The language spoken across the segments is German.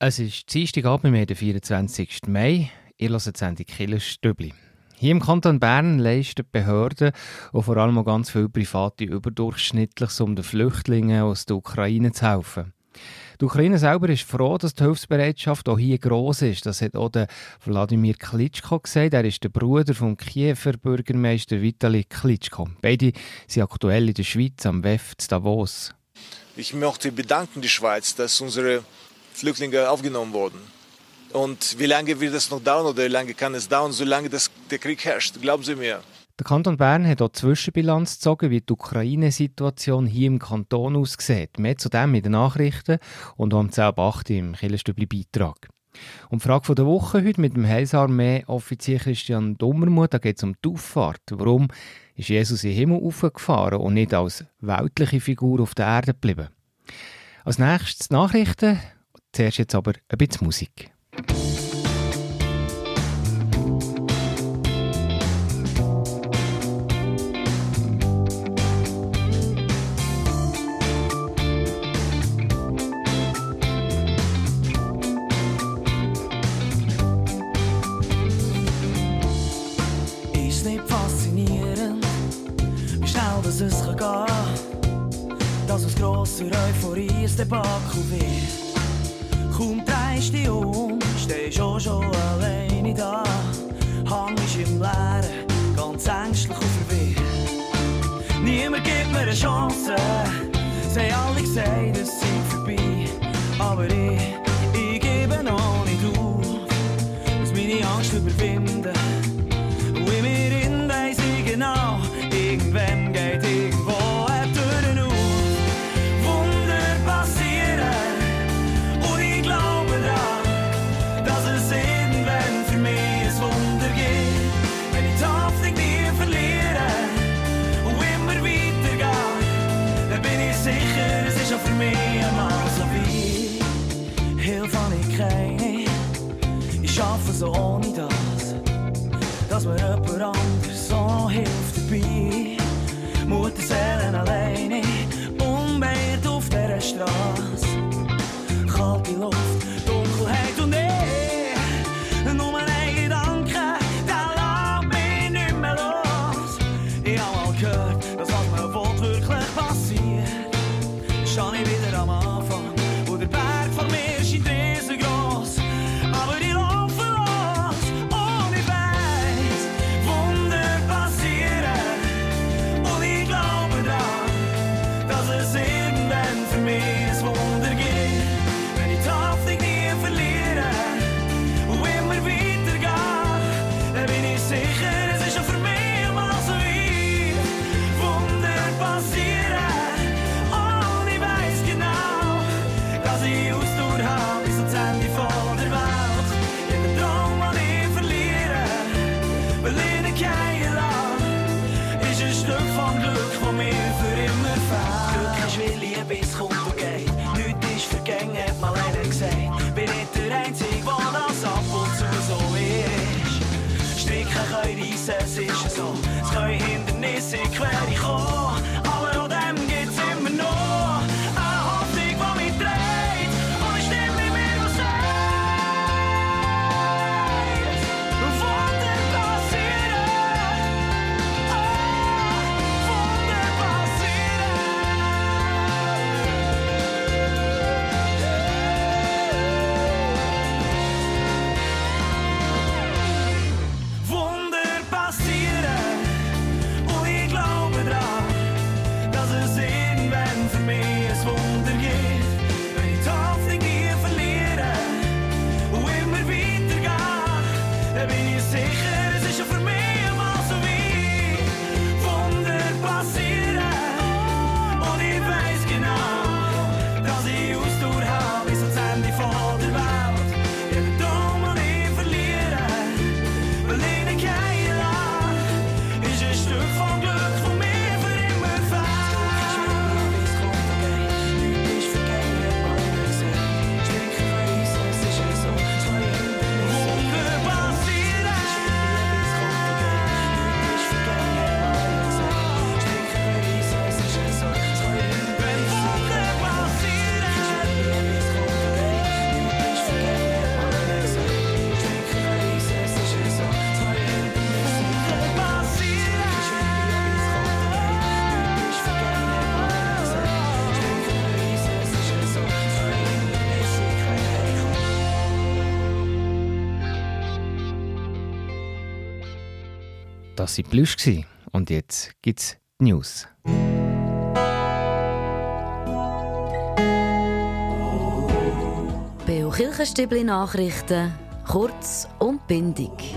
Es ist Dienstagabend, wir haben den 24. Mai. Ihr hört die Sendung Killerstübli. Hier im Kanton Bern leisten Behörden und vor allem auch ganz viele Private überdurchschnittlich, um den Flüchtlingen aus der Ukraine zu helfen. Die Ukraine selber ist froh, dass die Hilfsbereitschaft auch hier gross ist. Das hat auch der Wladimir Klitschko gesagt. Er ist der Bruder vom Kiewer Bürgermeister Vitali Klitschko. Beide sind aktuell in der Schweiz am WEF zu Davos. Ich möchte bedanken die Schweiz, dass unsere Flüchtlinge aufgenommen wurden. Und wie lange wird das noch dauern oder wie lange kann es dauern, solange das, der Krieg herrscht? Glauben Sie mir. Der Kanton Bern hat auch Zwischenbilanz gezogen, wie die Ukraine-Situation hier im Kanton aussieht. Mehr zu dem in den Nachrichten und am 10.8 im Killerstübli-Beitrag. Und die Frage der Woche heute mit dem Heilsarmee-Offizier Christian Dummermuth, da geht es um die Auffahrt. Warum ist Jesus in den Himmel aufgefahren und nicht als weltliche Figur auf der Erde geblieben? Als nächstes Nachrichten, zuerst jetzt aber ein bisschen Musik. Debakel wird. Kaum Chance, sie haben alle gesagt, so ohne das, dass mir jemand der Einzige, der das ab und zu so ist. Stricken können reissen, es ist so. Es können Hindernisse quer kommen. Das war Plüsch und jetzt gibt's die News. Beo Kirchenstübli Nachrichten, kurz und bindig.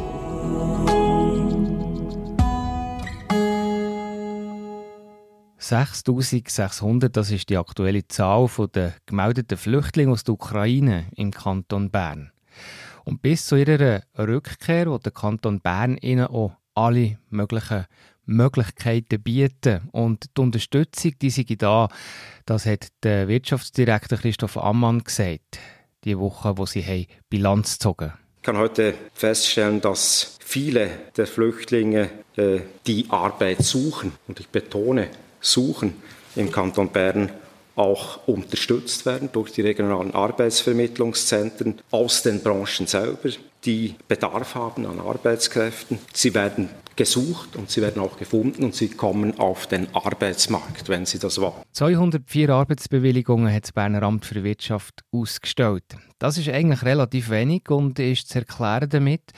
«6'600, das ist die aktuelle Zahl der gemeldeten Flüchtlinge aus der Ukraine im Kanton Bern. Und bis zu ihrer Rückkehr will der Kanton Bern ihnen auch alle möglichen Möglichkeiten bieten. Und die Unterstützung, die sei da, das hat der Wirtschaftsdirektor Christoph Ammann gesagt, die Woche, wo sie haben Bilanz gezogen ich kann heute feststellen, dass viele der Flüchtlinge äh, die Arbeit suchen, und ich betone, suchen im Kanton Bern, auch unterstützt werden durch die regionalen Arbeitsvermittlungszentren aus den Branchen selber, die Bedarf haben an Arbeitskräften. Sie werden gesucht und sie werden auch gefunden und sie kommen auf den Arbeitsmarkt, wenn sie das wollen. 204 Arbeitsbewilligungen hat das Berner Amt für Wirtschaft ausgestellt. Das ist eigentlich relativ wenig und ist zu erklären damit,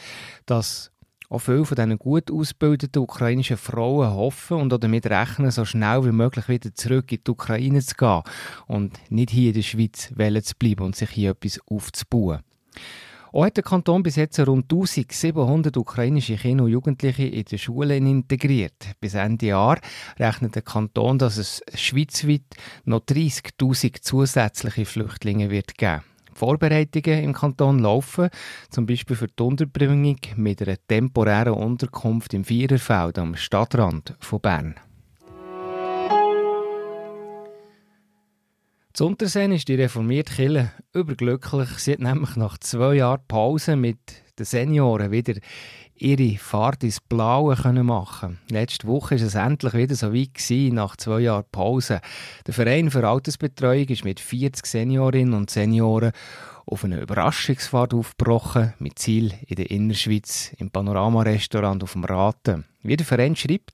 dass auch viele von diesen gut ausgebildeten ukrainischen Frauen hoffen und damit rechnen, so schnell wie möglich wieder zurück in die Ukraine zu gehen und nicht hier in der Schweiz zu bleiben und sich hier etwas aufzubauen. Auch hat der Kanton bis jetzt rund 1700 ukrainische Kinder und Jugendliche in den Schulen integriert. Bis Ende Jahr rechnet der Kanton, dass es schweizweit noch 30.000 zusätzliche Flüchtlinge wird geben. Vorbereitungen im Kanton laufen, zum Beispiel für die Unterbringung mit einer temporären Unterkunft im Viererfeld am Stadtrand von Bern. Zu Unterseen ist die reformierte Kirche überglücklich. Sie hat nämlich nach zwei Jahren Pause mit den Senioren wieder ihre Fahrt ins Blaue können machen Letzte Woche war es endlich wieder so weit gewesen, nach zwei Jahren Pause. Der Verein für Altersbetreuung ist mit 40 Seniorinnen und Senioren auf eine Überraschungsfahrt aufgebrochen, mit Ziel in der Innerschweiz im Panorama-Restaurant auf dem Raten. Wie der Verein schreibt,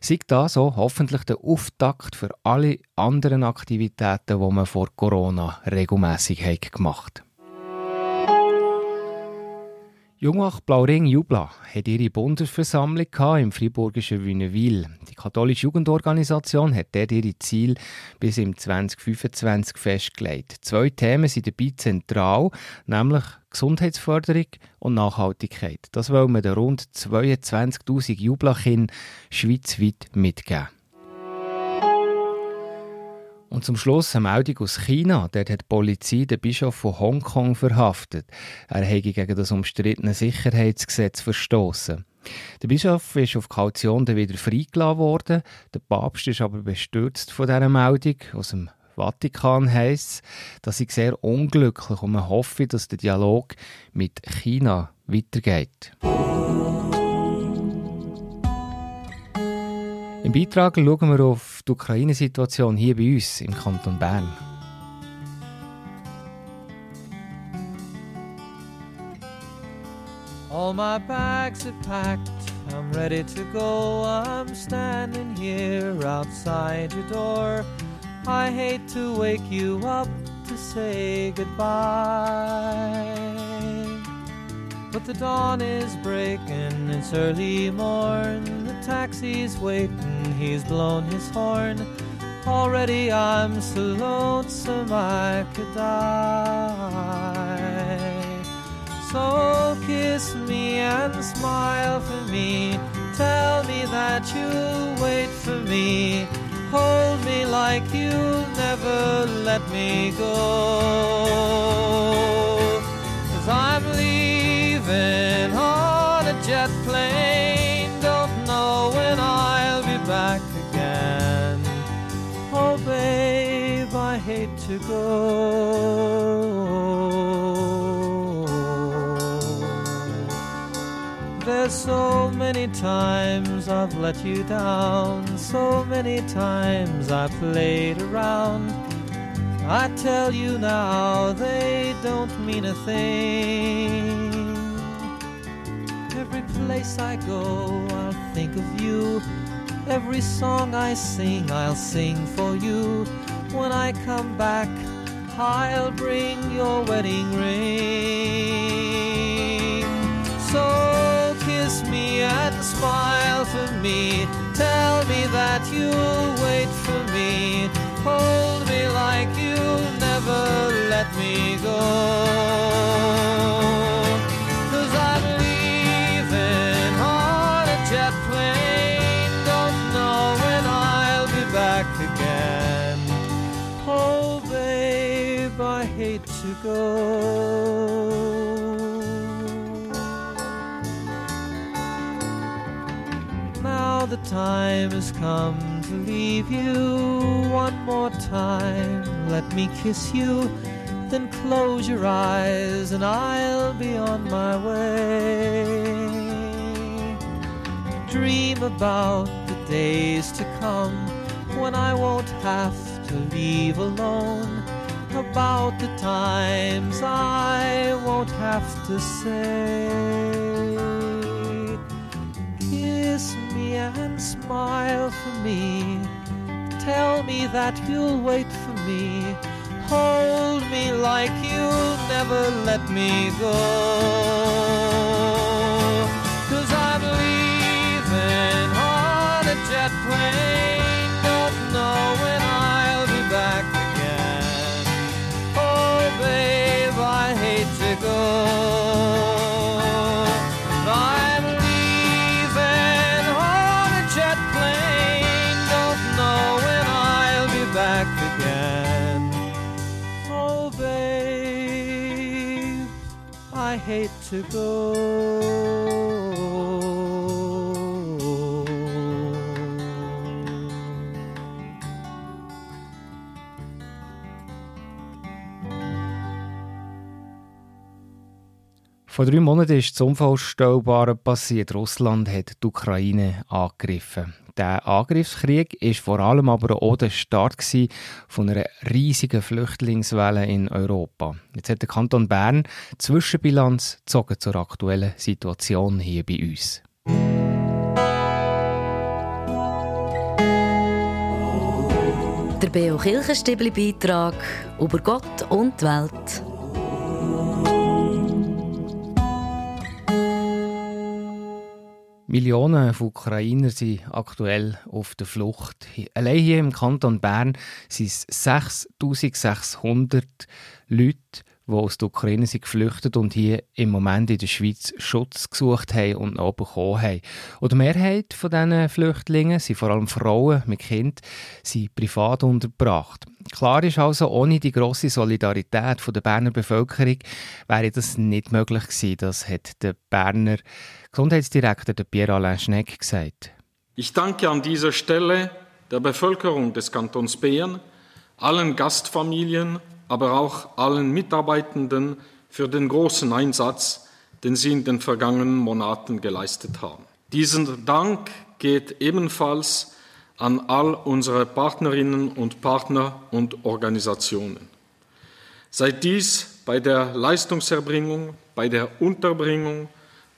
sei das so hoffentlich der Auftakt für alle anderen Aktivitäten, die man vor Corona regelmässig gemacht hat. Jungach Blauring Jubla hat ihre Bundesversammlung im friburgischen Wünnewil. Die katholische Jugendorganisation hat dort ihre Ziele bis im 2025 festgelegt. Zwei Themen sind dabei zentral, nämlich Gesundheitsförderung und Nachhaltigkeit. Das wollen wir den rund 22.000 Jublachern schweizweit mitgeben. Und zum Schluss eine Meldung aus China. Dort hat die Polizei den Bischof von Hongkong verhaftet. Er habe gegen das umstrittene Sicherheitsgesetz verstoßen. Der Bischof ist auf Kaution dann wieder freigelassen worden. Der Papst ist aber bestürzt von dieser Meldung. Aus dem Vatikan heisst dass ich sehr unglücklich und man hoffe, dass der Dialog mit China weitergeht. Im Beitrag schauen wir auf die Ukraine-Situation hier bei uns im Kanton Bern. All my bags are packed, I'm ready to go. I'm standing here outside your door. I hate to wake you up to say goodbye. But the dawn is breaking, it's early morn. The taxi's waiting, he's blown his horn. Already I'm so lonesome I could die. So kiss me and smile for me. Tell me that you'll wait for me. Hold me like you'll never let me go. Cause I'm leaving on to go. There's so many times I've let you down, so many times I played around. I tell you now, they don't mean a thing. Every place I go, I'll think of you. Every song I sing, I'll sing for you. When I come back, I'll bring your wedding ring. So kiss me and smile for me. Tell me that you'll wait for me. Hold me like you'll never let me go. The time has come to leave you one more time. Let me kiss you, then close your eyes, and I'll be on my way. Dream about the days to come when I won't have to leave alone. About the times I won't have to say and smile for me. Tell me that you'll wait for me. Hold me like you'll never let me go. Cause I'm leaving on a jet plane. To go. Vor drei Monaten ist das Unvorstellbare passiert. Russland hat die Ukraine angegriffen. Der Angriffskrieg ist vor allem aber auch der Start von einer riesigen Flüchtlingswelle in Europa. Jetzt hat der Kanton Bern Zwischenbilanz gezogen zur aktuellen Situation hier bei uns. Der Beo Kirchenstibli Beitrag über Gott und die Welt. Millionen von Ukrainer sind aktuell auf der Flucht. Allein hier im Kanton Bern sind es 6600 Leute, die aus der Ukraine sind geflüchtet und hier im Moment in der Schweiz Schutz gesucht haben und noch bekommen haben. Und die Mehrheit von diesen Flüchtlingen sind vor allem Frauen mit Kind, sind privat untergebracht. Klar ist also, ohne die grosse Solidarität der Berner Bevölkerung wäre das nicht möglich gewesen. Das hat der Berner Gesundheitsdirektor Pierre-Alain Schneck gesagt. Ich danke an dieser Stelle der Bevölkerung des Kantons Bern, allen Gastfamilien, aber auch allen Mitarbeitenden für den großen Einsatz, den sie in den vergangenen Monaten geleistet haben. Diesen Dank geht ebenfalls an all unsere Partnerinnen und Partner und Organisationen. Sei dies bei der Leistungserbringung, bei der Unterbringung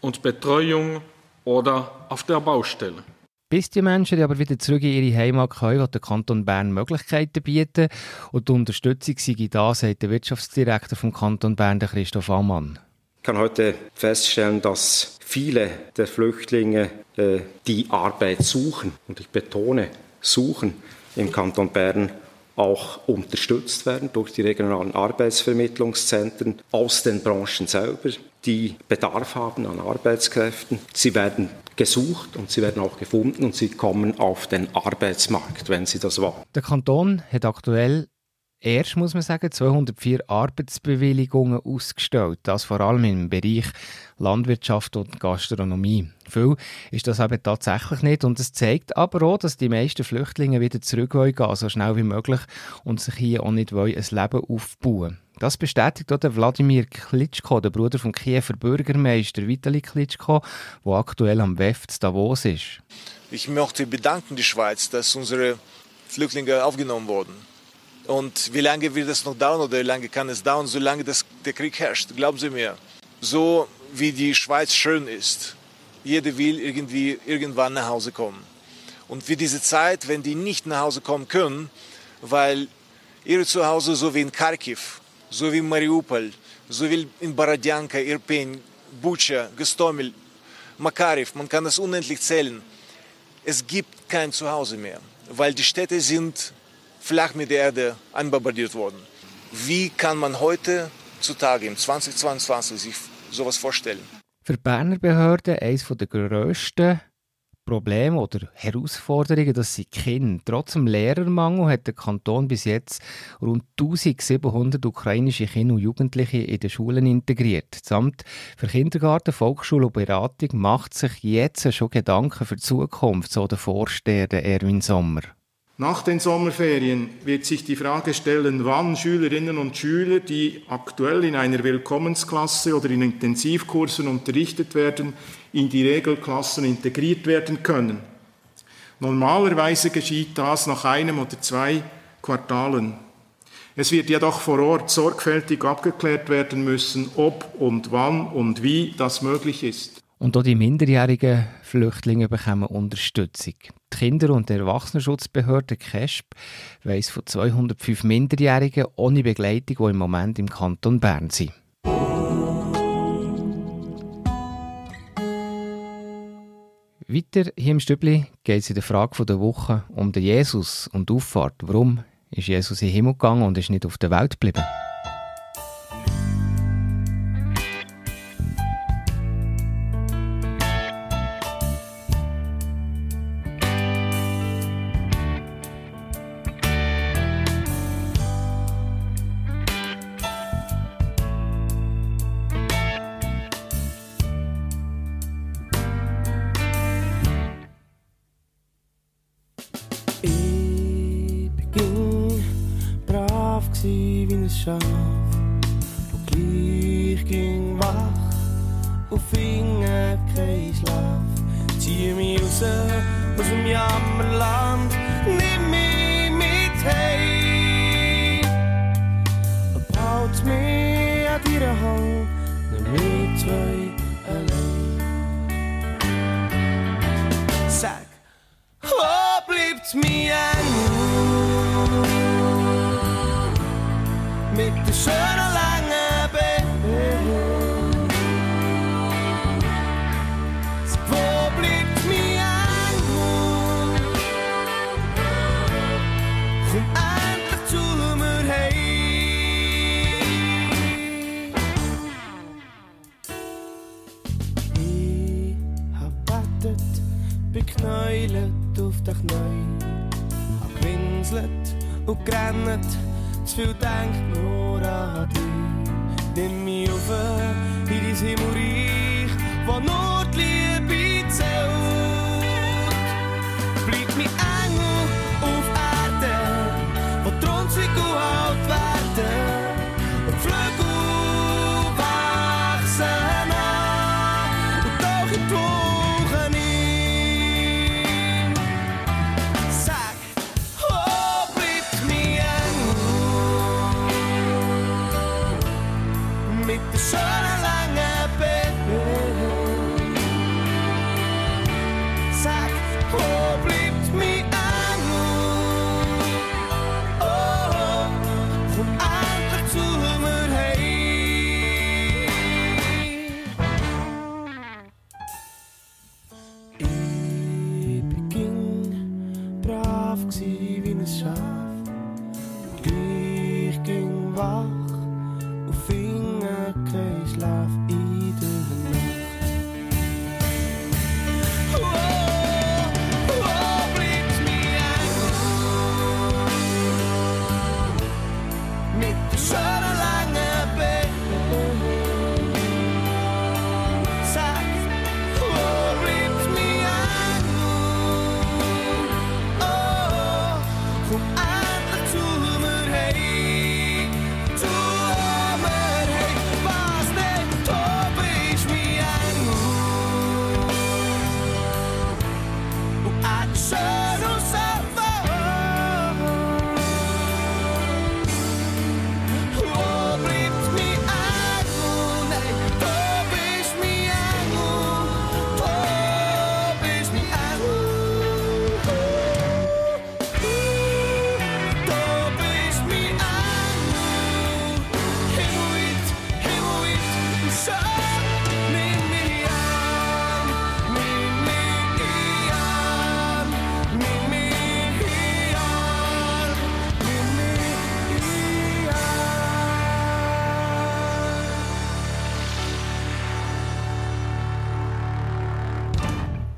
und Betreuung oder auf der Baustelle. Bis die Menschen aber wieder zurück in ihre Heimat können, will der Kanton Bern Möglichkeiten bieten. Und die Unterstützung sei da, sagt der Wirtschaftsdirektor vom Kanton Bern, der Christoph Ammann. Ich kann heute feststellen, dass viele der Flüchtlinge, äh, die Arbeit suchen, und ich betone, suchen, im Kanton Bern auch unterstützt werden durch die regionalen Arbeitsvermittlungszentren aus den Branchen selber, die Bedarf haben an Arbeitskräften. Sie werden gesucht und sie werden auch gefunden und sie kommen auf den Arbeitsmarkt, wenn sie das wollen. Der Kanton hat aktuell erst, muss man sagen, 204 Arbeitsbewilligungen ausgestellt. Das vor allem im Bereich Landwirtschaft und Gastronomie. Viel ist das aber tatsächlich nicht und es zeigt aber auch, dass die meisten Flüchtlinge wieder zurück wollen so schnell wie möglich und sich hier auch nicht wollen, ein Leben aufbauen das bestätigt auch der Wladimir Klitschko, der Bruder vom Kiewer Bürgermeister Vitali Klitschko, der aktuell am WEF Davos ist. Ich möchte bedanken die Schweiz, dass unsere Flüchtlinge aufgenommen wurden. Und wie lange wird das noch dauern oder wie lange kann es dauern, solange das, der Krieg herrscht? Glauben Sie mir, so wie die Schweiz schön ist, jeder will irgendwie irgendwann nach Hause kommen. Und für diese Zeit, wenn die nicht nach Hause kommen können, weil ihre Zuhause so wie in Kharkiv, so wie in Mariupol, so wie in Borodjanka, Irpin, Bucha, Gostomel, Makariv, man kann das unendlich zählen. es gibt kein Zuhause mehr, weil die Städte sind flach mit der Erde anbombardiert worden. Wie kann man heute zutage im 2022 sich sowas vorstellen? Für die Berner Behörden eines der grössten Probleme oder Herausforderungen, das sind Kinder. Trotz dem Lehrermangel hat der Kanton bis jetzt rund 1700 ukrainische Kinder und Jugendliche in den Schulen integriert. Das Amt für Kindergarten, Volksschule und Beratung macht sich jetzt schon Gedanken für die Zukunft, so der Vorsteher Erwin Sommer. Nach den Sommerferien wird sich die Frage stellen, wann Schülerinnen und Schüler, die aktuell in einer Willkommensklasse oder in Intensivkursen unterrichtet werden, in die Regelklassen integriert werden können. Normalerweise geschieht das nach einem oder zwei Quartalen. Es wird jedoch vor Ort sorgfältig abgeklärt werden müssen, ob und wann und wie das möglich ist. Und auch die minderjährigen Flüchtlinge bekommen Unterstützung. Die Kinder- und Erwachsenenschutzbehörde KESP weiss von 205 Minderjährigen ohne Begleitung, die im Moment im Kanton Bern sind. Weiter hier im Stübli geht es in der Frage der Woche um den Jesus und die Auffahrt. Warum ist Jesus in den Himmel gegangen und ist nicht auf der Welt geblieben? 为？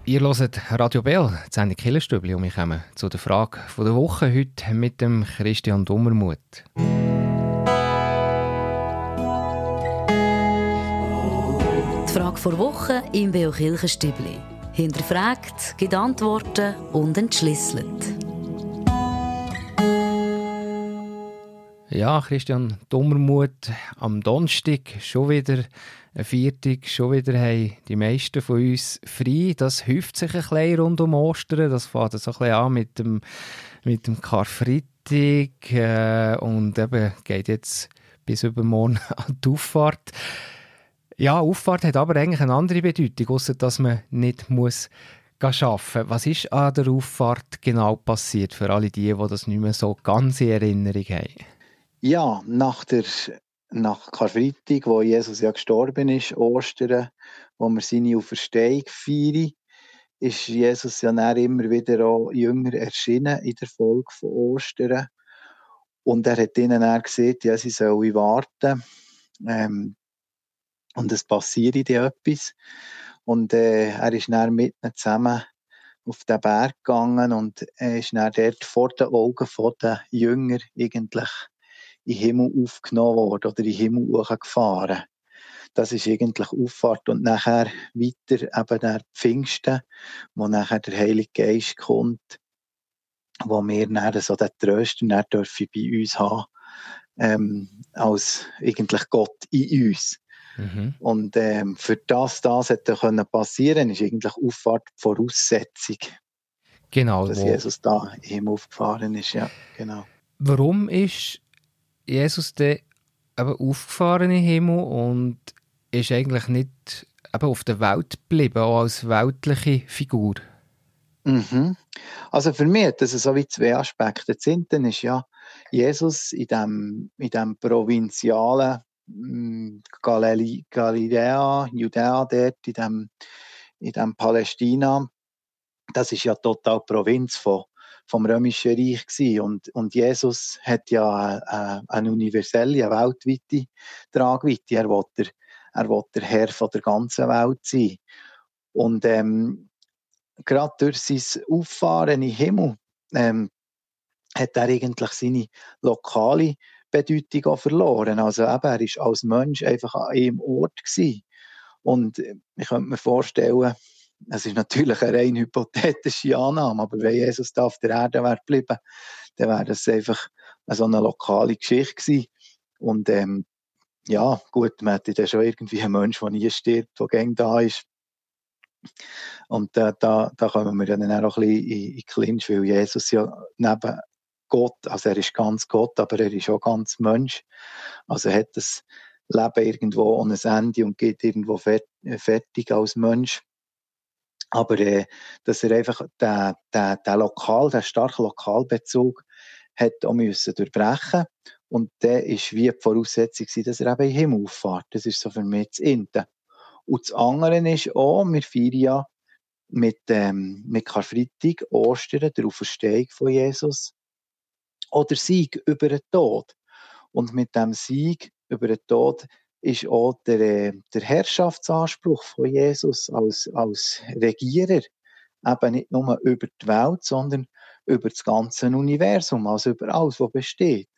Ihr hört Radio Bell, die Sendung Killerstübli, und wir kommen zu der Frage der Woche heute mit dem Christian Dummermuth. Die Frage vor Woche im Beo Kirchenstübli. Hinterfragt, gibt Antworten und entschlüsselt. Ja, Christian Dummermuth, am Donnerstag schon wieder ein Viertag, schon wieder haben die meisten von uns frei. Das hilft sich ein bisschen rund um Ostern. Das fängt so ein bisschen an mit dem, mit dem Karfreitag äh, und eben geht jetzt bis übermorgen an die Auffahrt. Ja, Auffahrt hat aber eigentlich eine andere Bedeutung, außer dass man nicht muss arbeiten Was ist an der Auffahrt genau passiert für alle die, die das nicht mehr so ganz in Erinnerung haben? Ja, nach der nach Karfreitag, wo Jesus ja gestorben ist, Ostern, wo wir seine Auferstehung feiern, ist Jesus ja dann immer wieder auch jünger erschienen in der Folge von Ostern. Und er hat ihnen dann gesagt, ja, sie sollen warten. Ähm, und es passiert dann etwas. Und äh, er ist dann mit ihnen zusammen auf den Berg gegangen und er ist dann dort vor den Augen der Jünger eigentlich in den Himmel aufgenommen worden oder in den Himmel hochgefahren. Das ist eigentlich Auffahrt und nachher weiter eben der Pfingsten, wo nachher der Heilige Geist kommt, wo wir dann so den Tröster dann dürfen bei uns haben, ähm, als eigentlich Gott in uns. Mhm. Und ähm, für das das hätte können passieren, ist eigentlich Auffahrt die Voraussetzung. Genau. Dass Jesus da im aufgefahren ist, ja, genau. Warum ist Jesus dann eben aufgefahren im Himmel und ist eigentlich nicht eben auf der Welt geblieben, auch als weltliche Figur? Mhm. Also für mich hat das so wie zwei Aspekte. Das eine ist ja Jesus in dem, in dem provinzialen hm, Galiläa, Judäa dort, in dem, in dem Palästina, das ist ja total Provinz von, vom Römischen Reich gewesen. Und, und Jesus hat ja eine, eine universelle, eine weltweite Tragweite. Er will, der, er will der Herr von der ganzen Welt sein. Und ähm, gerade durch sein Auffahren in Himmel ähm, hat er eigentlich seine lokale Bedeutung auch verloren. Also eben, er ist als Mensch einfach an einem Ort gewesen. Und ich könnte mir vorstellen, es ist natürlich eine rein hypothetische Annahme, aber wenn Jesus da auf der Erde wäre geblieben, dann wäre das einfach so eine lokale Geschichte gewesen. Und ähm, ja, gut, man hätte dann schon irgendwie einen Mensch, der nie stirbt, der gern da ist. Und äh, da, da kommen wir dann auch ein bisschen in, in Clinch, weil Jesus ja neben Gott, also er ist ganz Gott, aber er ist auch ganz Mensch. Also hat das Leben irgendwo ein Ende und geht irgendwo fertig als Mensch. Aber äh, dass er einfach den, den, den Lokal, den starken Lokalbezug hat auch müssen durchbrechen und der ist wie die Voraussetzung dass er eben in Himmel auffährt. Das ist so für mich das Ende. Und das andere ist auch, wir feiern ja mit, ähm, mit Karfreitag, Ostern, der Auferstehung von Jesus oder Sieg über den Tod. Und mit dem Sieg über den Tod ist auch der, äh, der Herrschaftsanspruch von Jesus als, als Regierer eben nicht nur über die Welt, sondern über das ganze Universum, also über alles, was besteht.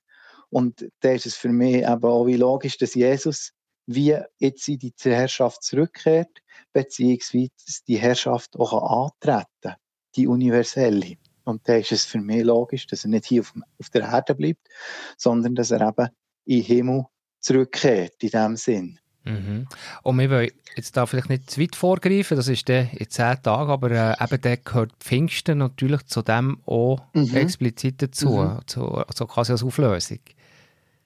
Und da ist es für mich eben auch wie logisch, dass Jesus wie jetzt in die Herrschaft zurückkehrt, beziehungsweise die Herrschaft auch antreten kann, die universelle. Und da ist es für mich logisch, dass er nicht hier auf, der Erde bleibt, sondern dass er eben in den Himmel zurückkehrt, in dem Sinn. Mhm. Und wir wollen jetzt da vielleicht nicht zu weit vorgreifen, das ist dann in zehn Tagen, aber äh, eben der gehört Pfingsten natürlich zu dem auch mhm. explizit dazu, mhm. zu, also quasi als Auflösung.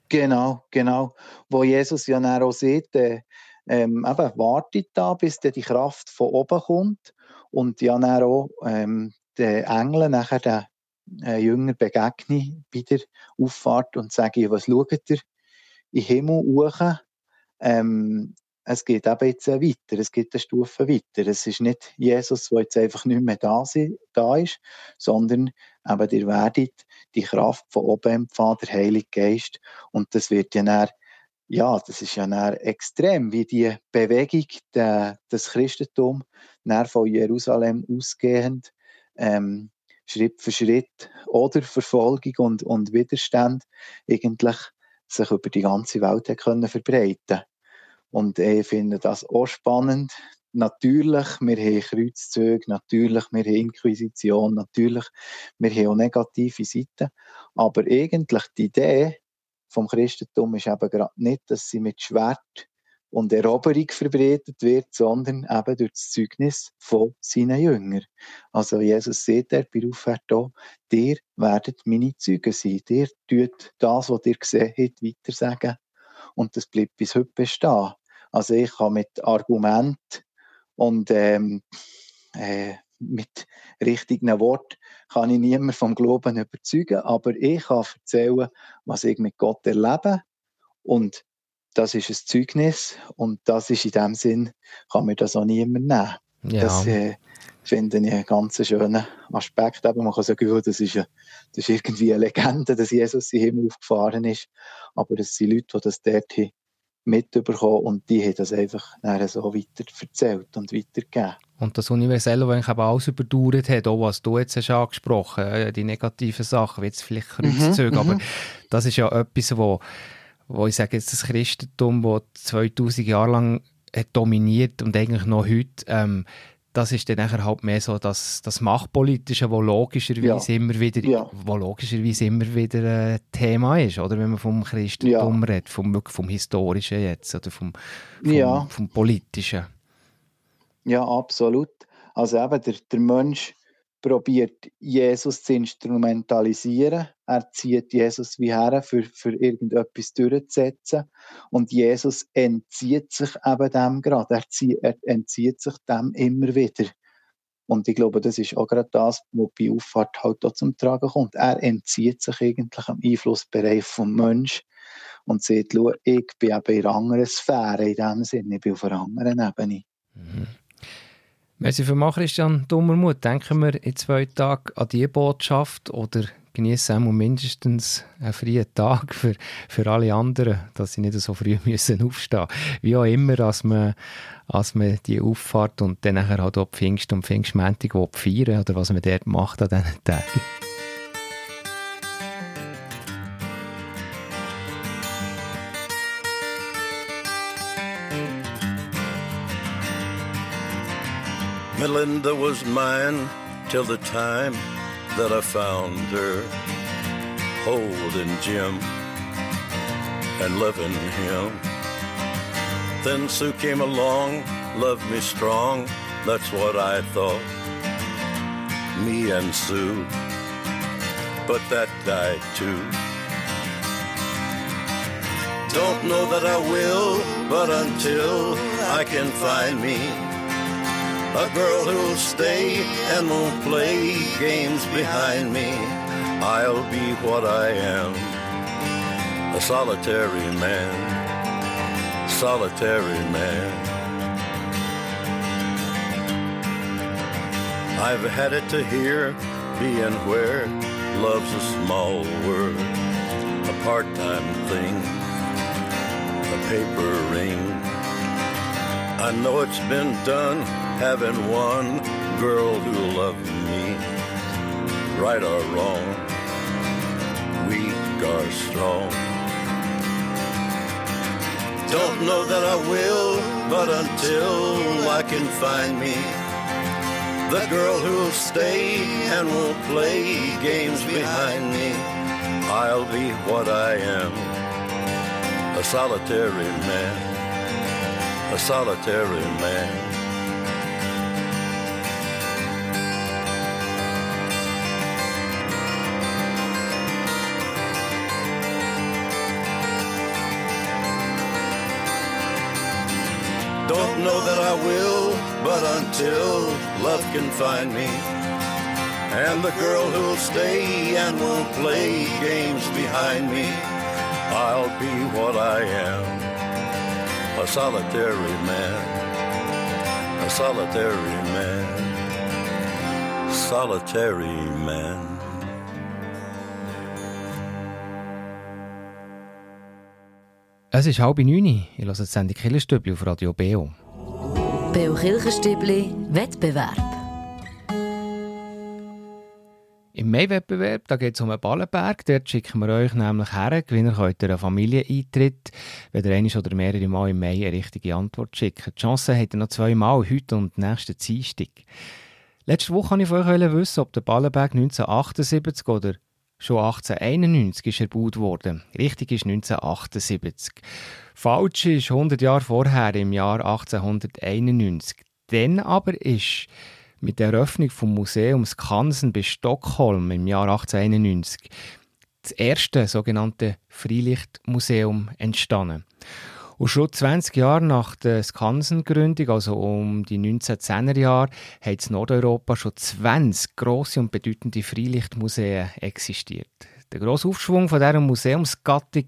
Genau, genau. Wo Jesus ja dann auch sieht, äh, ähm, eben, wartet da, bis die Kraft von oben kommt und ja dann auch ähm, den Engeln nachher den äh, Jünger begegne bei der Auffahrt und sage, was schaut ihr? In den Himmel hoch. Ähm, es geht eben jetzt weiter, es geht eine Stufe weiter. Es ist nicht Jesus, der jetzt einfach nicht mehr da, da ist, sondern eben ihr werdet die Kraft von oben empfangen, der Heilige Geist. Und das wird ja dann ja, das ist ja extrem, wie die Bewegung der, des Christentums von Jerusalem ausgehend ähm, Schritt für Schritt oder Verfolgung und, und Widerstand eigentlich sich über die ganze Welt hat können verbreiten Und ich finde das auch spannend. Natürlich, wir haben Kreuzzüge, natürlich, wir haben Inquisition, natürlich, wir haben auch negative Seiten. Aber eigentlich die Idee vom Christentum ist eben gerade nicht, dass sie mit Schwert und Eroberung verbreitet wird, sondern eben durch das Zeugnis von seinen Jüngern. Also Jesus sagt er bei Auffahrt hier, ihr werdet meine Zeugen sein, ihr tut das, was ihr gesehen habt, weiter sagen und das bleibt bis heute bestehen. Also ich kann mit Argument und ähm, äh, mit richtigen Worten kann ich niemanden vom Glauben überzeugen, aber ich kann erzählen, was ich mit Gott erlebe und das ist ein Zeugnis und das ist in dem Sinn, kann mir das auch niemand nehmen. Ja. Das äh, finde ich einen ganz schönen Aspekt. Aber man kann sagen, das ist, eine, das ist irgendwie eine Legende, dass Jesus in den Himmel aufgefahren ist. Aber es sind Leute, die das dort mitbekommen und die haben das einfach so weiter erzählt und weitergegeben. Und das Universelle, das eigentlich alles überdauert hat, auch was du jetzt hast angesprochen hast, die negativen Sachen, wie jetzt vielleicht Kreuzzüge, mhm, aber mhm. das ist ja etwas, wo wo ich sage jetzt das Christentum, das 2000 Jahre lang hat dominiert und eigentlich noch heute, ähm, das ist dann nachher halt mehr so das, das Machtpolitische, wo logischerweise ja. immer wieder, ja. wo logischerweise immer wieder ein Thema ist, oder? Wenn man vom Christentum ja. redet, vom, vom Historischen jetzt, oder vom, vom, ja. vom Politischen. Ja, absolut. Also eben, der, der Mensch probiert, Jesus zu instrumentalisieren. Er zieht Jesus wie her, für, für irgendetwas durchzusetzen. Und Jesus entzieht sich eben dem gerade. Er, zieht, er entzieht sich dem immer wieder. Und ich glaube, das ist auch gerade das, was bei Auffahrt halt auch zum Tragen kommt. Er entzieht sich eigentlich am Einflussbereich vom Mensch und sagt, schau, ich bin eben in einer anderen Sphäre in dem Sinne, ich bin auf einer anderen Ebene. Mhm. Merci für Christian Dummermuth. Denken wir in zwei Tagen an diese Botschaft oder genießen auch mindestens einen freien Tag für, für alle anderen, dass sie nicht so früh müssen aufstehen müssen. Wie auch immer, als man, als man die Auffahrt und dann nachher halt auch Pfingst und Pfingstmäntig feiern oder was man dort macht an diesen Tagen. Melinda was mine till the time that I found her holding Jim and loving him. Then Sue came along, loved me strong, that's what I thought. Me and Sue, but that died too. Don't know that I will, but until I can find me a girl who'll stay and won't play games behind me. I'll be what I am, a solitary man, solitary man. I've had it to hear, being where love's a small word, a part-time thing, a paper ring. I know it's been done having one girl who loved me, right or wrong, weak or strong. Don't know that I will, but until I can find me the girl who'll stay and won't play games behind me, I'll be what I am, a solitary man, a solitary man. Don't know that I will, but until love can find me. And the girl who'll stay and won't play games behind me, I'll be what I am a solitary man, a solitary man, solitary man. Es ist halb neun. Ich höre die Sendung Killerstübli auf Radio BO. BO Kirchenstübli Wettbewerb. Im Mai-Wettbewerb geht es um einen Ballenberg. Dort schicken wir euch nämlich her. Gewinner könnt ihr einen Familieneintritt, wenn ihr einmal oder mehrere Mal im Mai eine richtige Antwort schickt. Die Chance habt ihr noch zweimal, heute und nächsten Dienstag. Letzte Woche wollte ich von euch wissen, ob der Ballenberg 1978 oder schon 1891 ist erbaut worden. Richtig ist 1978. Falsch ist 100 Jahre vorher, im Jahr 1891. Dann aber ist mit der Eröffnung des Museums Skansen bei Stockholm im Jahr 1891 das erste sogenannte Freilichtmuseum entstanden. Und schon 20 Jahre nach der Skansengründung, also um die 1910er Jahre, hat in Nordeuropa schon 20 grosse und bedeutende Freilichtmuseen existiert. Der grosse Aufschwung von dieser Museumsgattung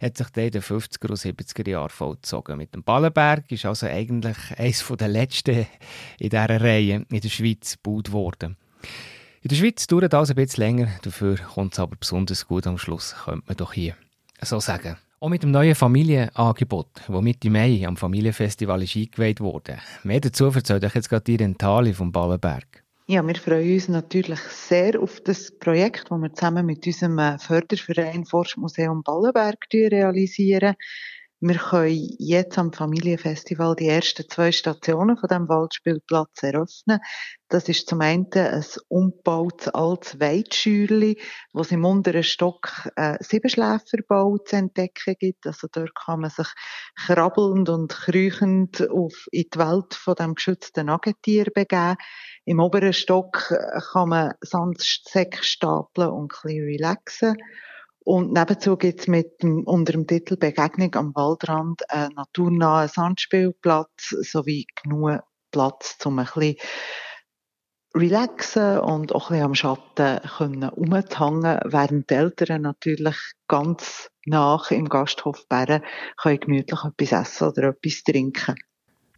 hat sich dann in den 50er und 70er Jahren vollzogen. Mit dem Ballenberg ist also eigentlich eines der letzten in dieser Reihe in der Schweiz gebaut worden. In der Schweiz dauert das ein bisschen länger, dafür kommt es aber besonders gut am Schluss, könnte man doch hier so sagen. Auch mit dem neuen Familienangebot, das Mitte Mai am Familienfestival ist eingeweiht wurde. Mehr dazu erzählt euch jetzt gerade die Rentali vom Ballenberg. Ja, wir freuen uns natürlich sehr auf das Projekt, das wir zusammen mit unserem äh, Förderverein Forschmuseum Ballenberg realisieren. Wir können jetzt am Familienfestival die ersten zwei Stationen von dem Waldspielplatz eröffnen. Das ist zum einen ein umgebautes altes Weitschürli, wo es im unteren Stock äh, Siebenschläferbau zu entdecken gibt. Also dort kann man sich krabbelnd und kriechend auf, in die Welt von dem geschützten Nagetier begeben. Im oberen Stock äh, kann man Sandsäcke stapeln und ein bisschen relaxen. Und nebenzu gibt's mit dem, unter dem Titel Begegnung am Waldrand einen naturnahen Sandspielplatz sowie genug Platz, um ein bisschen relaxen und auch ein bisschen am Schatten können während die Eltern natürlich ganz nach im Gasthof Bären können gemütlich etwas essen oder etwas trinken.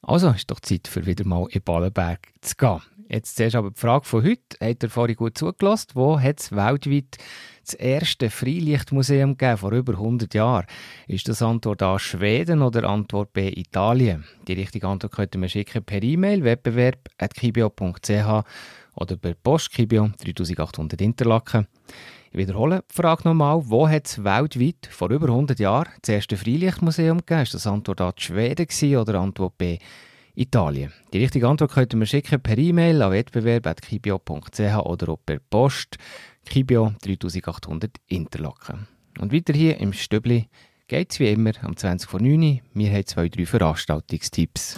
Also ist doch Zeit für wieder mal in Ballenberg zu gehen. Jetzt zuerst aber die Frage von heute. Hat ihr vorhin gut zugelassen? Wo hat es weltweit das erste Freilichtmuseum gegeben, vor über 100 Jahren? Ist das Antwort A Schweden oder Antwort B Italien? Die richtige Antwort könnt ihr schicken per E-Mail wettbewerb.kibio.ch oder per Post Kibio 3800 Interlaken. Ich wiederhole die Frage nochmal. Wo hat es weltweit vor über 100 Jahren das erste Freilichtmuseum gegeben? Ist das Antwort A Schweden oder Antwort B Italien. Die richtige Antwort könnt ihr mir schicken per E-Mail an wettbewerb.kibio.ch oder auch per Post. Kibio 3800 Interlaken. Und weiter hier im Stöbli geht es wie immer am 20 vor 9 Uhr. Wir haben zwei, drei Veranstaltungstipps.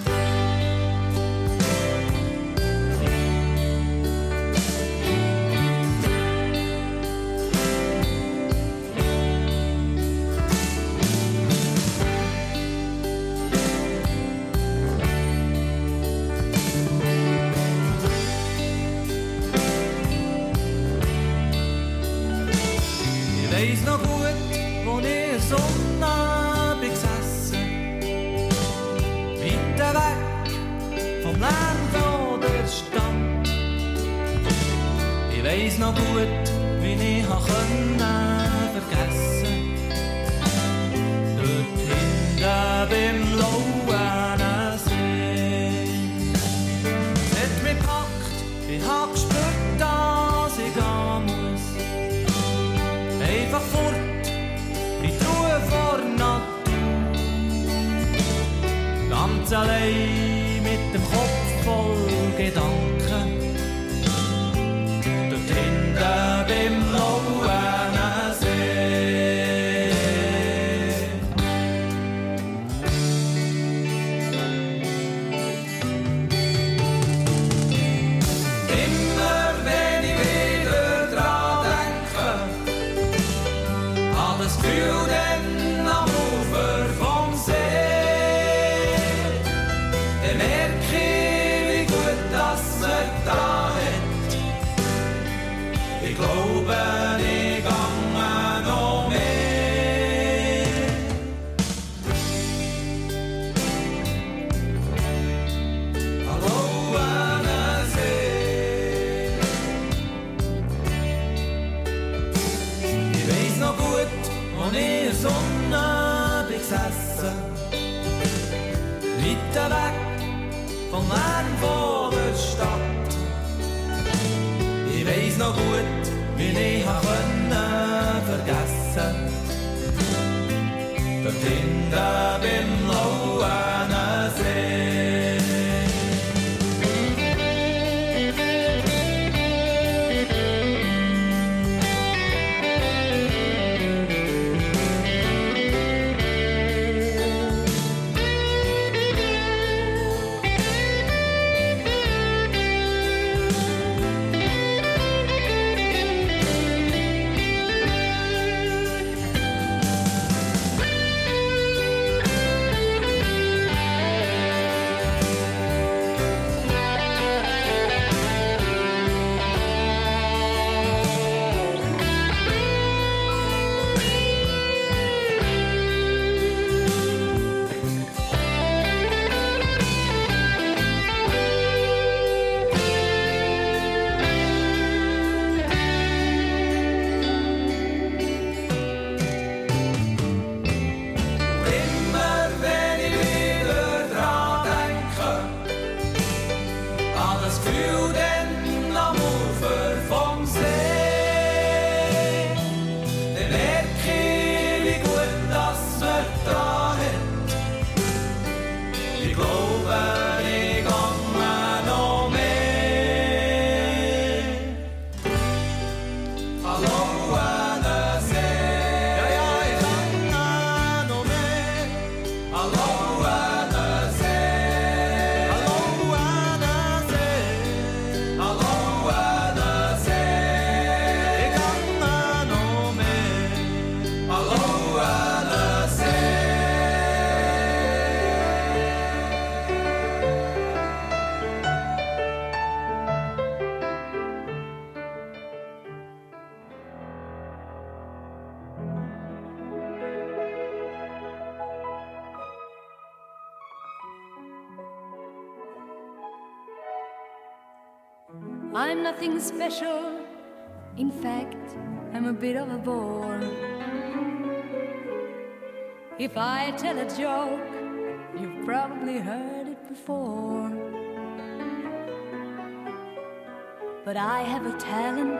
If I tell a joke, you've probably heard it before. But I have a talent,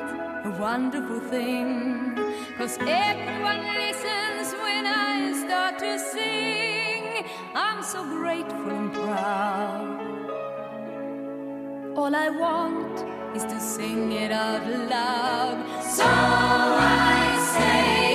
a wonderful thing. Cause everyone listens when I start to sing. I'm so grateful and proud. All I want is to sing it out loud. So I say.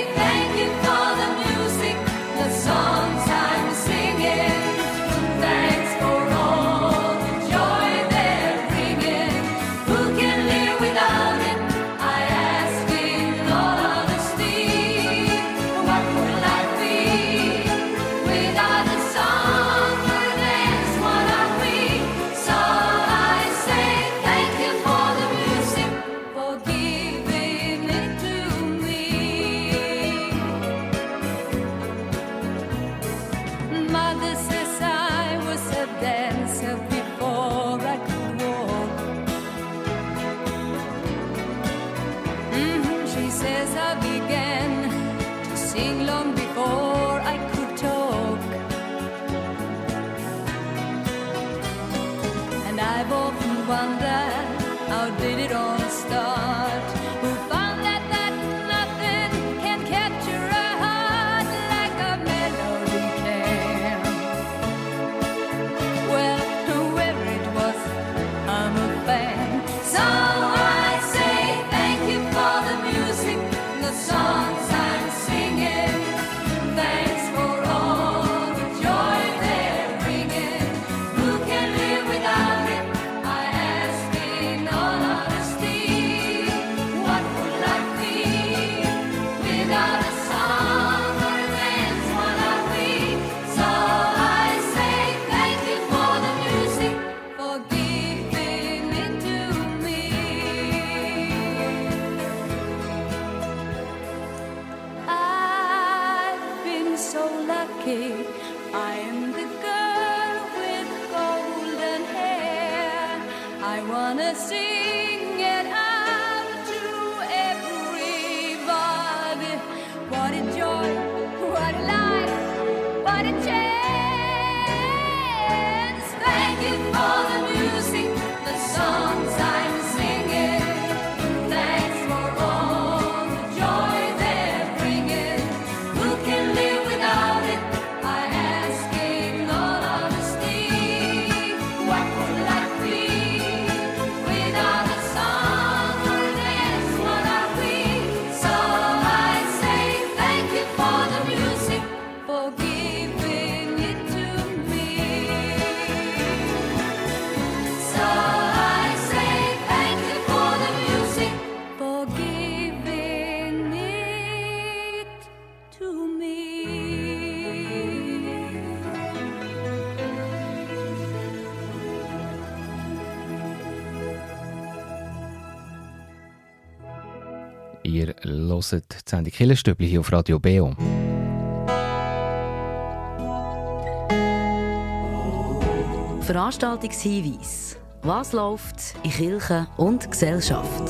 Let it change. Sendung Killerstübli hier auf Radio Beo. Veranstaltungshinweis. Was läuft in Kirche und Gesellschaft?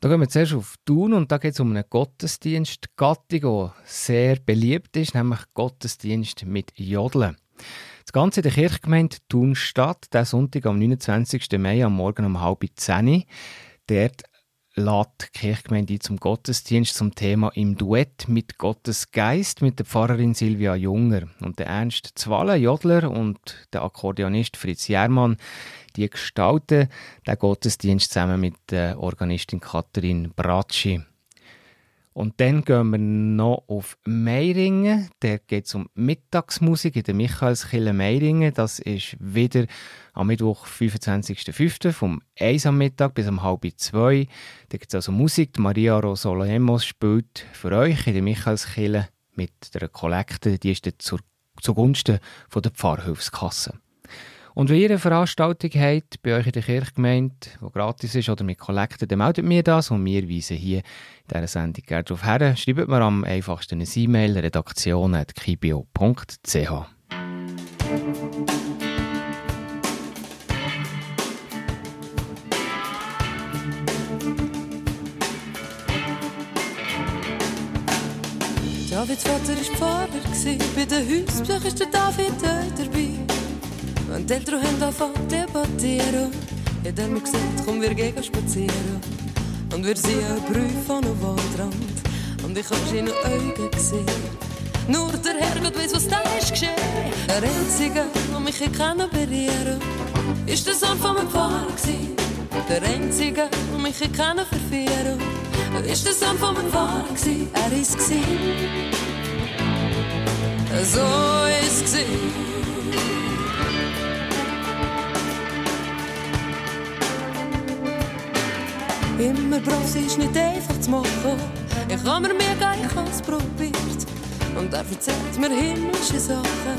Da gehen wir zuerst auf Thun und da geht es um eine Gottesdienstgattung, die sehr beliebt ist, nämlich Gottesdienst mit Jodeln. Das Ganze in der Kirchgemeinde Thun statt, der Sonntag am 29. Mai am Morgen um halb zehn. Dort lädt die Kirchgemeinde ein zum Gottesdienst zum Thema im Duett mit Gottes Geist mit der Pfarrerin Silvia Junger und der Ernst Zwalle, Jodler und der Akkordeonist Fritz Jermann, die gestalten den Gottesdienst zusammen mit der Organistin Katharin Bratschi. Und dann gehen wir noch auf Meiringen. Da geht um Mittagsmusik in der Michaelskirche Meiringen. Das ist wieder am Mittwoch, 25.05. vom 1 am Mittag bis um halb 2. Da gibt es also Musik. Die Maria Rosolemos spielt für euch in der Michaelskirche mit der Kollekte. Die ist zur, zugunsten von der Pfarrhilfskasse. Und wenn ihr eine Veranstaltung habt bei euch in der Kirchgemeinde, die gratis ist oder mit Kollekten, dann meldet mir das und wir weisen hier in dieser Sendung gerne darauf her. Schreibt mir am einfachsten eine E-Mail redaktion.kibio.ch. Davids Vater war Pfarrer, bei den Hausbesuchen ist der David dabei. Wenn die Eltern haben angefangen zu debattieren, hat er mir gesagt, komm, wir gehen spazieren. Und wir sehen einen Brief an einem Waldrand, und ich habe seine Augen gesehen. Nur der Herrgott weiß, was da ist geschehen. Der Einzige, der mich kann berühren ist der Sohn von meinem Pfarrer gewesen. Der Einzige, der mich kann verführen ist der Sohn von meinem Pfarrer gewesen. Er ist gewesen. So ist gewesen. Immer sie ist nicht einfach zu machen. Ich habe mir mega, ich habe es probiert. Und er erzählt mir himmlische Sachen.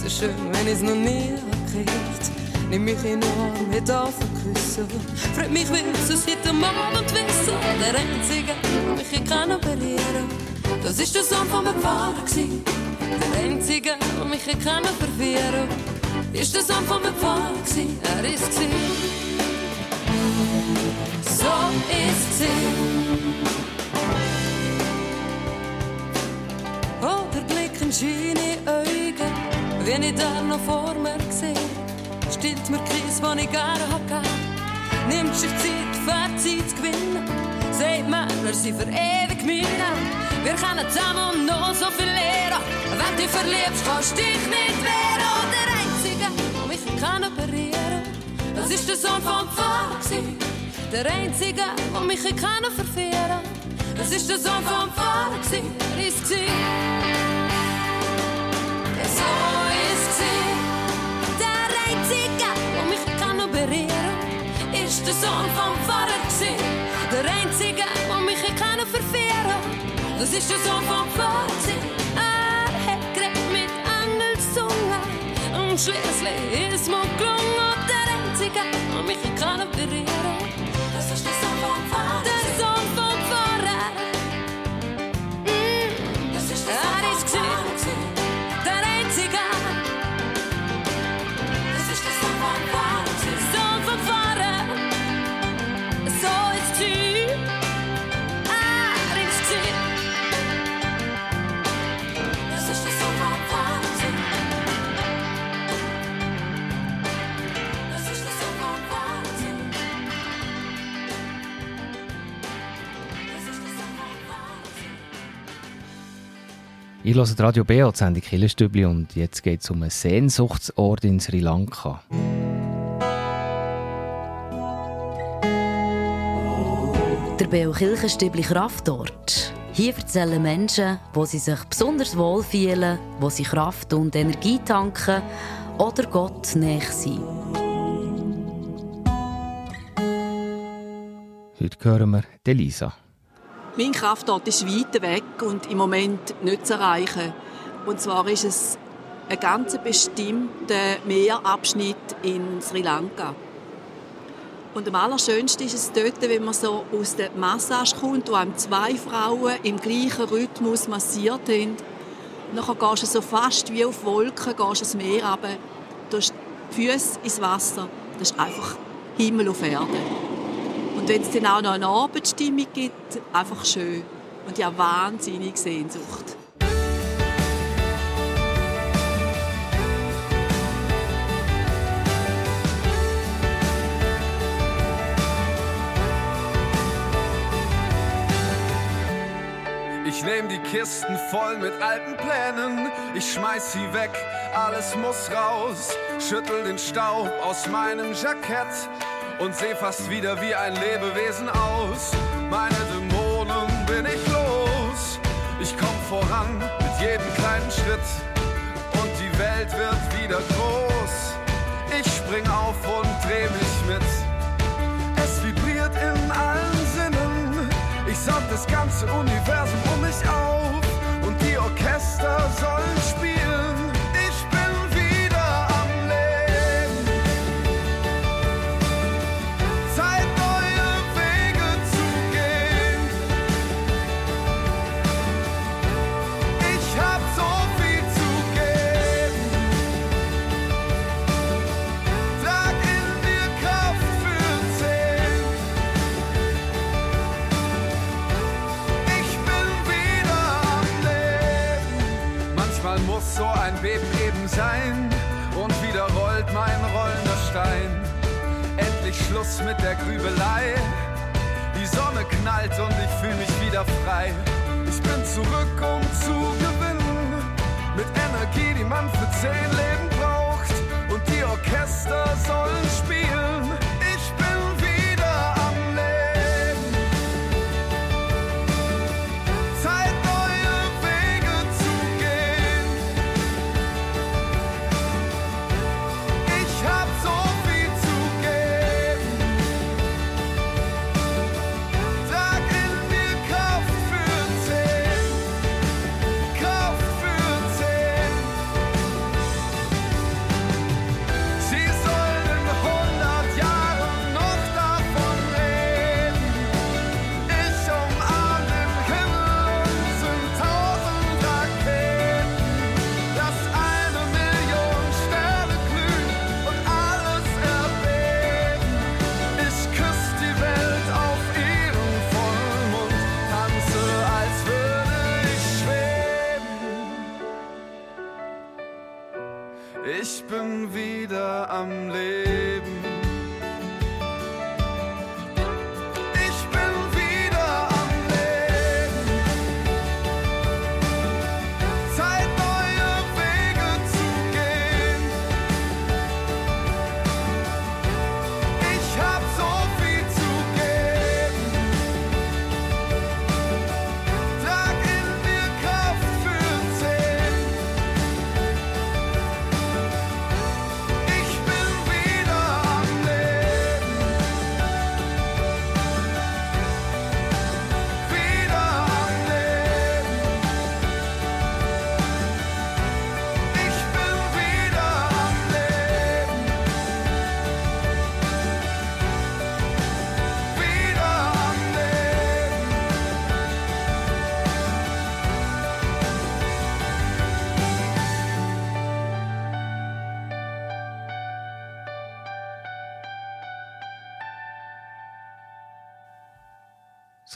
So schön, wenn ich es noch nie gehört. Nimm mich in den Arm, mit anfangen küssen. Freut mich, will es seit dem Abend wissen. Der Einzige, der mich hier kann berühren Das ist der Sohn von meinem Vater gewesen. Der Einzige, der mich hier kann Ist der Sohn von meinem Vater gewesen. Er ist gewesen. Ist sie. Oh, der Blick in schöne Augen, wenn ich da noch vor mir sehe, stillt mir Kreis, den ich gerne gehabt. Nimmt sich Zeit, Fazit zu gewinnen, sagt Männer, sie für ewig meine. Wir können zusammen noch so viel lernen, wenn du verliebst, kannst du dich nicht wehren. Oh, der Einzige, der mich kann berühren, das ist der Sohn vom Pfarrer. Der Einzige, der mich kann verführen Das ist der Sohn vom Pfarrer gewesen. Er ist gewesen. So ist gewesen. Der Einzige, der mich kann berühren Ist der Sohn vom gewesen. Der Einzige, der mich kann verführen Das ist der Sohn vom gewesen. Er hat geredet mit Engelszunge Und schließlich ist mir gelungen Der Einzige, der mich kann berühren Ihr hört Radio BO, die Sendung Killerstübli und jetzt geht es um einen Sehnsuchtsort in Sri Lanka. Der Beo Kirchenstübli Kraftort. Hier erzählen Menschen, wo sie sich besonders wohlfühlen, wo sie Kraft und Energie tanken oder Gott näher sind. Heute hören wir Elisa. Mein Kraftort ist weit weg und im Moment nicht zu erreichen. Und zwar ist es ein ganz bestimmter Meerabschnitt in Sri Lanka. Und am allerschönsten ist es dort, wenn man so aus der Massage kommt, wo einem zwei Frauen im gleichen Rhythmus massiert haben. Dann gehst du so fast wie auf Wolken gehst ins Meer runter, tust die Füße ins Wasser. Das ist einfach Himmel auf Erde. Wenn es dann auch noch eine Abendstimmung gibt, einfach schön. Und ja, wahnsinnige Sehnsucht. Ich nehm die Kisten voll mit alten Plänen, ich schmeiß sie weg, alles muss raus. Schüttel den Staub aus meinem Jackett und seh fast wieder wie ein Lebewesen aus. Meine Dämonen bin ich los, ich komm voran mit jedem kleinen Schritt und die Welt wird wieder groß. Ich spring auf und dreh mich mit. Zurück, um zu gewinnen. Mit Energie, die man für zehn Leben braucht. Und die Orchester sollen spielen.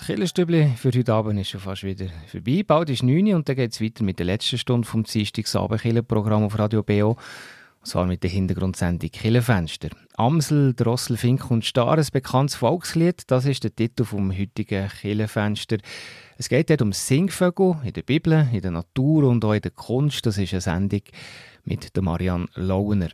Das Killerstübli für heute Abend ist schon fast wieder vorbei. Bald ist 9 Uhr und dann geht es weiter mit der letzten Stunde vom Dienstagsabend-Killerprogramm auf Radio BO. Und zwar mit der Hintergrundsendung Killerfenster. Amsel, Drossel, Fink und Star, ein bekanntes Volkslied. Das ist der Titel vom heutigen Killerfenster. Es geht dort um Singvögel in der Bibel, in der Natur und auch in der Kunst. Das ist eine Sendung mit der Marianne Launer.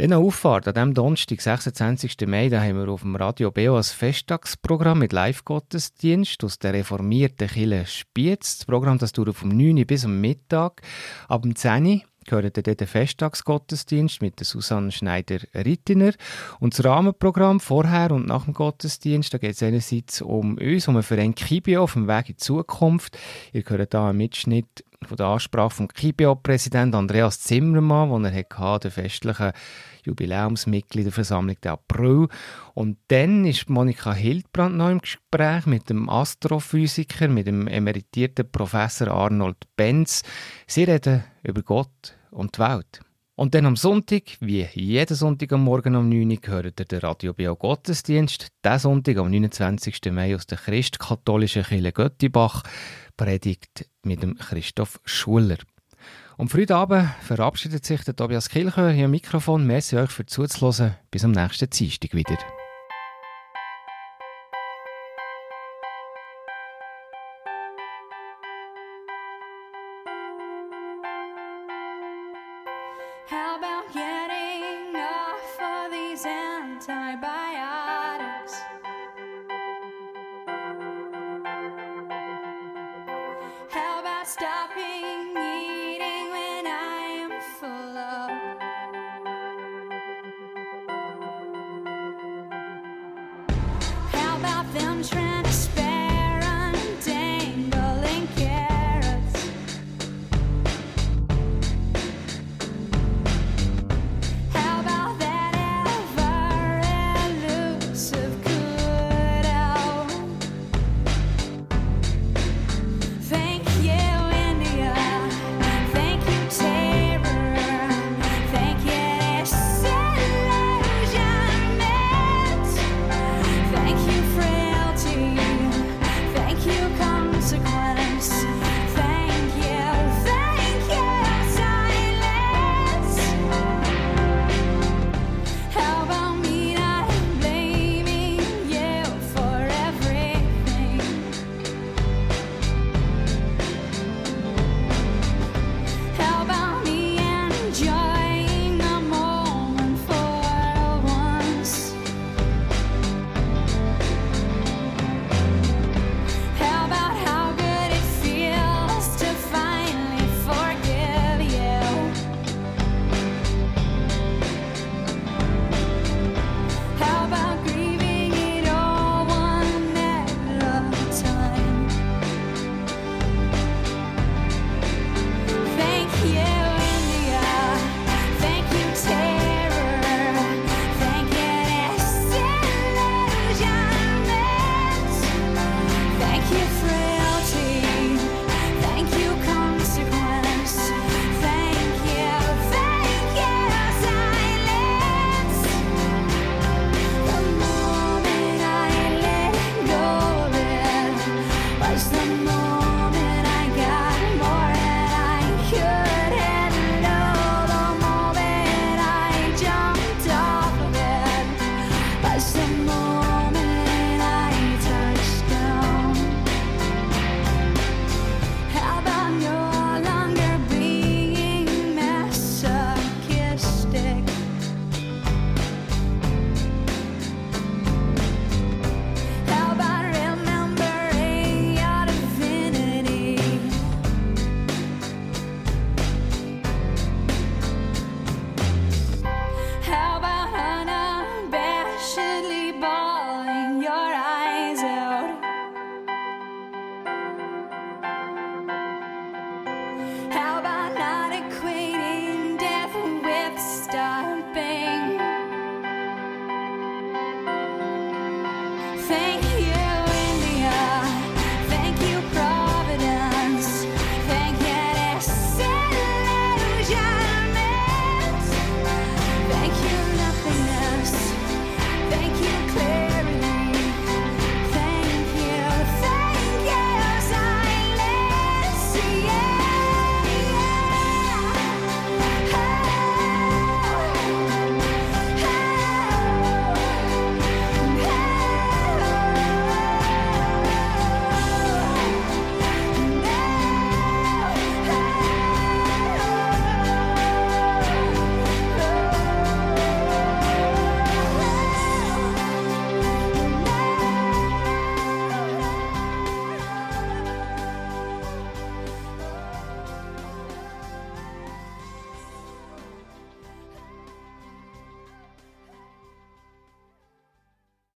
Dann eine Auffahrt an diesem Donnerstag, 26. Mai, da haben wir auf dem Radio BO ein Festtagsprogramm mit Live-Gottesdienst aus der reformierten Kirche Spiez. Das Programm das dauert vom 9 Uhr bis am Mittag. Ab dem 10 Uhr gehört dann der Festtagsgottesdienst mit der Susanne Schneider-Rittiner. Und das Rahmenprogramm vorher und nach dem Gottesdienst, da geht es einerseits um uns, um einen Verein Kibio auf dem Weg in die Zukunft. Ihr hört hier einen Mitschnitt von der Ansprache vom KIPO-Präsident Andreas Zimmermann, wo er hatte, der festlichen Jubiläumsmitgliederversammlung im April. Und dann ist Monika Hildbrand noch im Gespräch mit dem Astrophysiker, mit dem emeritierten Professor Arnold Benz. Sie reden über Gott und die Welt. Und dann am Sonntag, wie jeden Sonntag am Morgen um 9 Uhr, gehört ihr den Radio Bio Gottesdienst. Diesen Sonntag am 29. Mai aus der christkatholischen Kirche Göttibach, predigt mit dem Christoph Schuller. Und für heute Abend verabschiedet sich der Tobias Kilchör hier am Mikrofon. Merci euch für zuzuhören. Bis am nächsten Dienstag wieder.